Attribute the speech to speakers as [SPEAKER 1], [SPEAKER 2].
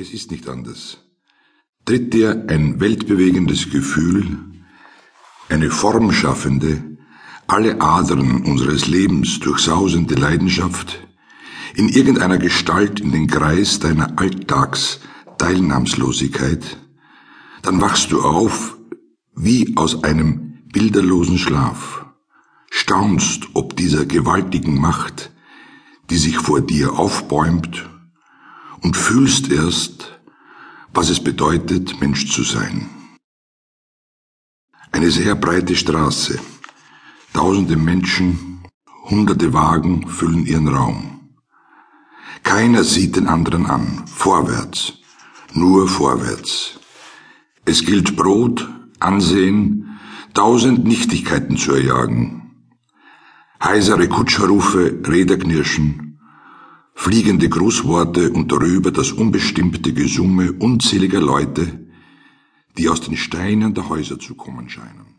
[SPEAKER 1] Es ist nicht anders. Tritt dir ein weltbewegendes Gefühl, eine formschaffende, alle Adern unseres Lebens durchsausende Leidenschaft in irgendeiner Gestalt in den Kreis deiner Alltagsteilnahmslosigkeit, dann wachst du auf wie aus einem bilderlosen Schlaf, staunst ob dieser gewaltigen Macht, die sich vor dir aufbäumt und fühlst erst, was es bedeutet, Mensch zu sein. Eine sehr breite Straße, tausende Menschen, hunderte Wagen füllen ihren Raum. Keiner sieht den anderen an, vorwärts, nur vorwärts. Es gilt Brot, Ansehen, tausend Nichtigkeiten zu erjagen. Heisere Kutscherrufe, Räderknirschen, fliegende Grußworte und darüber das unbestimmte Gesumme unzähliger Leute, die aus den Steinen der Häuser zu kommen scheinen.